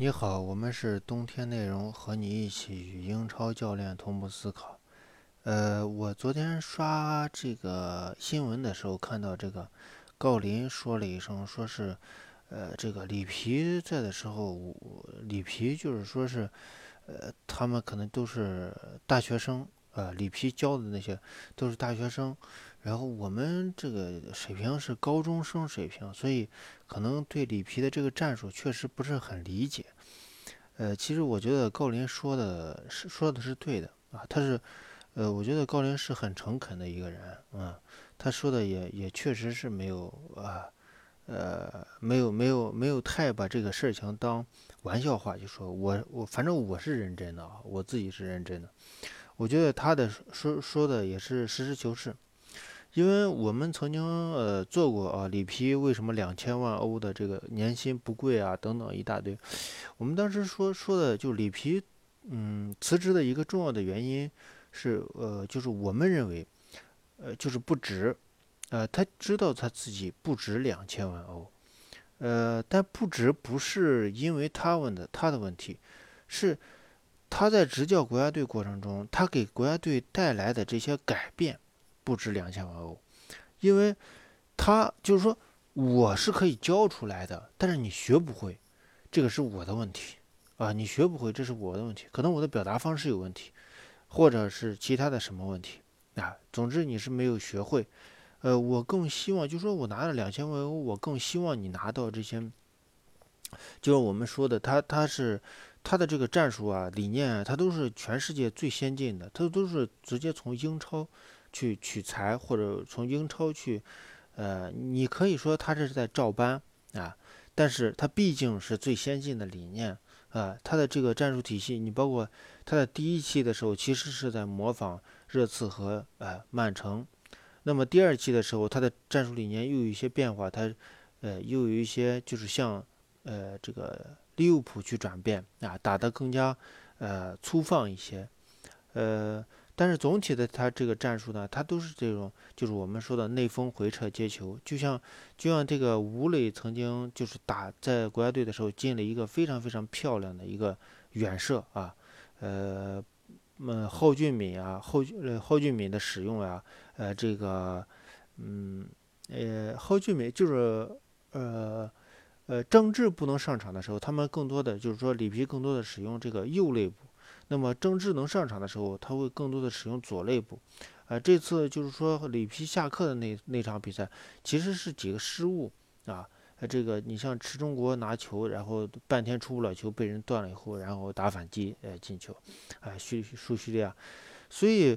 你好，我们是冬天内容，和你一起与英超教练同步思考。呃，我昨天刷这个新闻的时候，看到这个郜林说了一声，说是，呃，这个里皮在的时候，里皮就是说是，呃，他们可能都是大学生，呃，里皮教的那些都是大学生。然后我们这个水平是高中生水平，所以可能对里皮的这个战术确实不是很理解。呃，其实我觉得郜林说的是说的是对的啊，他是，呃，我觉得郜林是很诚恳的一个人啊，他说的也也确实是没有啊，呃，没有没有没有太把这个事情当玩笑话，就说我我反正我是认真的啊，我自己是认真的，我觉得他的说说的也是实事求是。因为我们曾经呃做过啊，里皮为什么两千万欧的这个年薪不贵啊？等等一大堆。我们当时说说的就里皮，嗯，辞职的一个重要的原因是呃，就是我们认为，呃，就是不值，呃，他知道他自己不值两千万欧，呃，但不值不是因为他问的他的问题，是他在执教国家队过程中，他给国家队带来的这些改变。不止两千万欧，因为他就是说我是可以教出来的，但是你学不会，这个是我的问题啊！你学不会，这是我的问题，可能我的表达方式有问题，或者是其他的什么问题啊？总之你是没有学会。呃，我更希望就说我拿了两千万欧，我更希望你拿到这些，就是我们说的，他他是他的这个战术啊、理念啊，他都是全世界最先进的，他都是直接从英超。去取材，或者从英超去，呃，你可以说他这是在照搬啊，但是他毕竟是最先进的理念啊，他的这个战术体系，你包括他的第一期的时候，其实是在模仿热刺和呃曼城，那么第二期的时候，他的战术理念又有一些变化，他呃又有一些就是像呃这个利物浦去转变啊，打得更加呃粗放一些，呃。但是总体的他这个战术呢，他都是这种，就是我们说的内锋回撤接球，就像就像这个吴磊曾经就是打在国家队的时候进了一个非常非常漂亮的一个远射啊，呃，嗯，蒿俊闵啊，蒿呃蒿俊闵的使用啊，呃，这个，嗯，呃，蒿俊闵就是呃呃郑智不能上场的时候，他们更多的就是说里皮更多的使用这个右肋部。那么郑智能上场的时候，他会更多的使用左肋部，啊，这次就是说里皮下课的那那场比赛，其实是几个失误啊，呃这个你像池中国拿球，然后半天出不了球，被人断了以后，然后打反击，呃，进球，啊，叙述叙利亚，所以，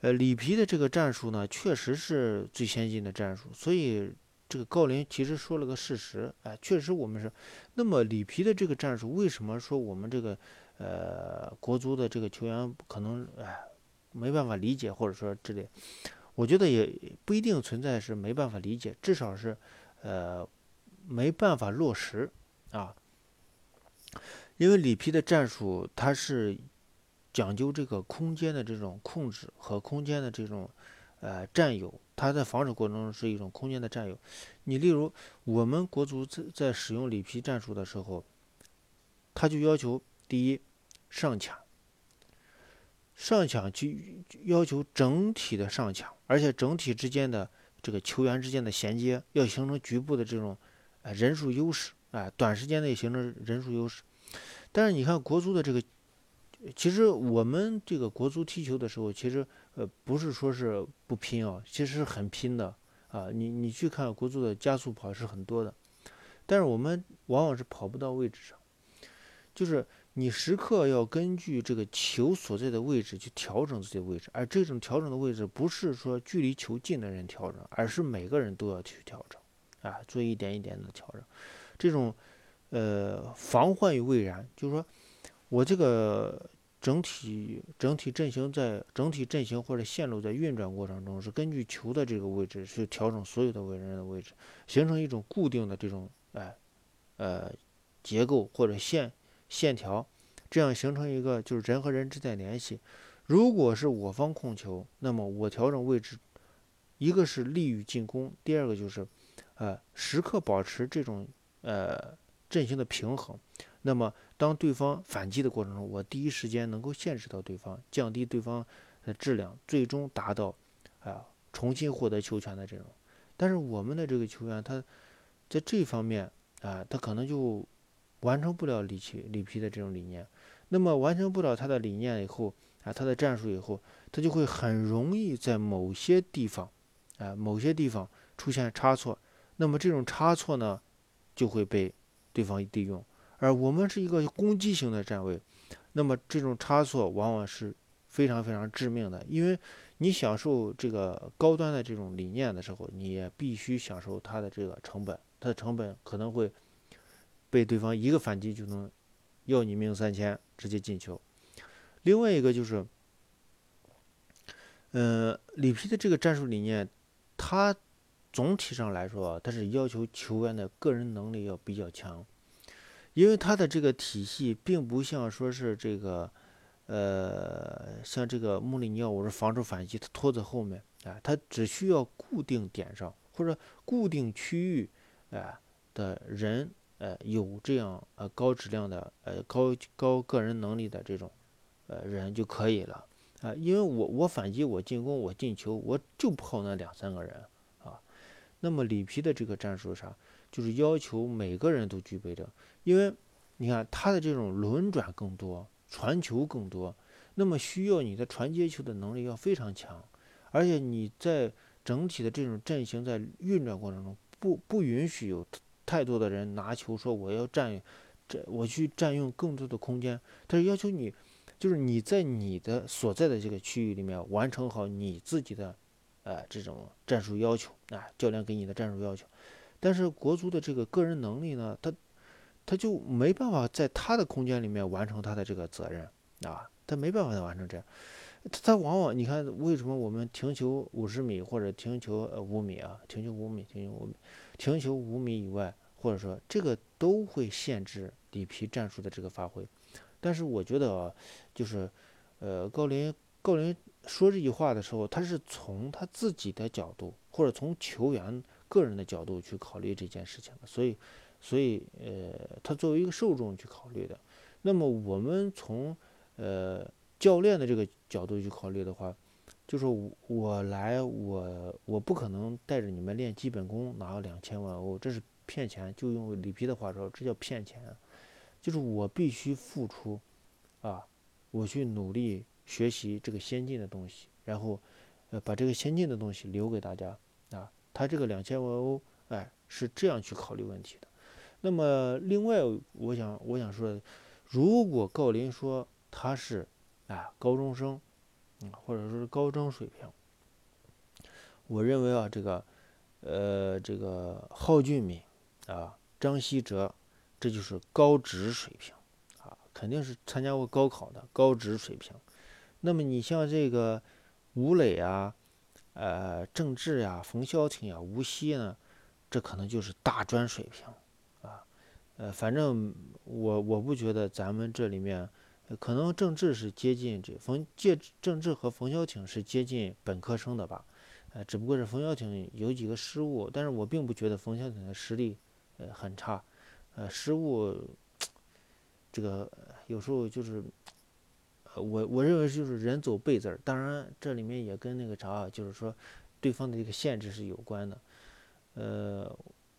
呃，里皮的这个战术呢，确实是最先进的战术，所以这个郜林其实说了个事实，哎，确实我们是，那么里皮的这个战术，为什么说我们这个？呃，国足的这个球员可能哎没办法理解，或者说之类，我觉得也不一定存在是没办法理解，至少是呃没办法落实啊。因为里皮的战术，它是讲究这个空间的这种控制和空间的这种呃占有，他在防守过程中是一种空间的占有。你例如我们国足在在使用里皮战术的时候，他就要求第一。上抢，上抢就要求整体的上抢，而且整体之间的这个球员之间的衔接要形成局部的这种，呃人数优势，啊，短时间内形成人数优势。但是你看国足的这个，其实我们这个国足踢球的时候，其实呃不是说是不拼啊，其实是很拼的啊。你你去看国足的加速跑是很多的，但是我们往往是跑不到位置上，就是。你时刻要根据这个球所在的位置去调整自己的位置，而这种调整的位置不是说距离球近的人调整，而是每个人都要去调整，啊，做一点一点的调整。这种，呃，防患于未然，就是说我这个整体整体阵型在整体阵型或者线路在运转过程中，是根据球的这个位置去调整所有的位人的位置，形成一种固定的这种哎，呃，结构或者线。线条，这样形成一个就是人和人之间联系。如果是我方控球，那么我调整位置，一个是利于进攻，第二个就是，呃，时刻保持这种呃阵型的平衡。那么当对方反击的过程中，我第一时间能够限制到对方，降低对方的质量，最终达到啊重新获得球权的这种。但是我们的这个球员他在这方面啊，他可能就完成不了里奇里皮的这种理念。那么完成不了他的理念以后啊，他的战术以后，他就会很容易在某些地方啊某些地方出现差错。那么这种差错呢，就会被对方利用。而我们是一个攻击型的站位，那么这种差错往往是非常非常致命的。因为你享受这个高端的这种理念的时候，你也必须享受它的这个成本，它的成本可能会被对方一个反击就能要你命三千，直接进球。另外一个就是，嗯，里皮的这个战术理念，它总体上来说，它是要求球员的个人能力要比较强。因为他的这个体系并不像说是这个，呃，像这个穆里尼奥，我是防守反击，他拖在后面，啊，他只需要固定点上或者固定区域，啊的人，呃，有这样呃高质量的呃高高个人能力的这种，呃人就可以了，啊，因为我我反击我进攻我进球我就靠那两三个人，啊，那么里皮的这个战术啥？就是要求每个人都具备着，因为你看他的这种轮转更多，传球更多，那么需要你的传接球的能力要非常强，而且你在整体的这种阵型在运转过程中，不不允许有太多的人拿球说我要占，这我去占用更多的空间，他是要求你，就是你在你的所在的这个区域里面完成好你自己的，呃这种战术要求啊，教练给你的战术要求。但是国足的这个个人能力呢，他他就没办法在他的空间里面完成他的这个责任啊，他没办法完成这样。他他往往你看，为什么我们停球五十米或者停球呃五米啊，停球五米，停球五米，停球五米以外，或者说这个都会限制里皮战术的这个发挥。但是我觉得啊，就是呃高林高林说这句话的时候，他是从他自己的角度或者从球员。个人的角度去考虑这件事情的，所以，所以，呃，他作为一个受众去考虑的。那么，我们从呃教练的这个角度去考虑的话，就是我来，我我不可能带着你们练基本功拿两千万欧，这是骗钱。就用里皮的话说，这叫骗钱。就是我必须付出，啊，我去努力学习这个先进的东西，然后，呃，把这个先进的东西留给大家，啊。他这个两千万欧，哎，是这样去考虑问题的。那么，另外，我想，我想说，如果郜林说他是，啊，高中生，嗯，或者说是高中水平，我认为啊，这个，呃，这个郝俊敏，啊，张稀哲，这就是高职水平，啊，肯定是参加过高考的高职水平。那么，你像这个吴磊啊。呃，郑智呀，冯潇霆呀，无锡呢，这可能就是大专水平，啊，呃，反正我我不觉得咱们这里面，可能郑智是接近这冯介郑智和冯潇霆是接近本科生的吧，呃，只不过是冯潇霆有几个失误，但是我并不觉得冯潇霆的实力呃很差，呃，失误 这个有时候就是。我我认为就是人走背字儿，当然这里面也跟那个啥，就是说对方的这个限制是有关的。呃，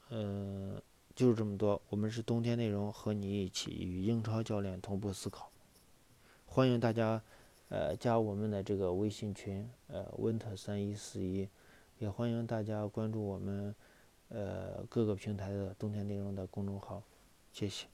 呃，就是这么多。我们是冬天内容，和你一起与英超教练同步思考。欢迎大家呃加我们的这个微信群，呃温特三一四一，也欢迎大家关注我们呃各个平台的冬天内容的公众号。谢谢。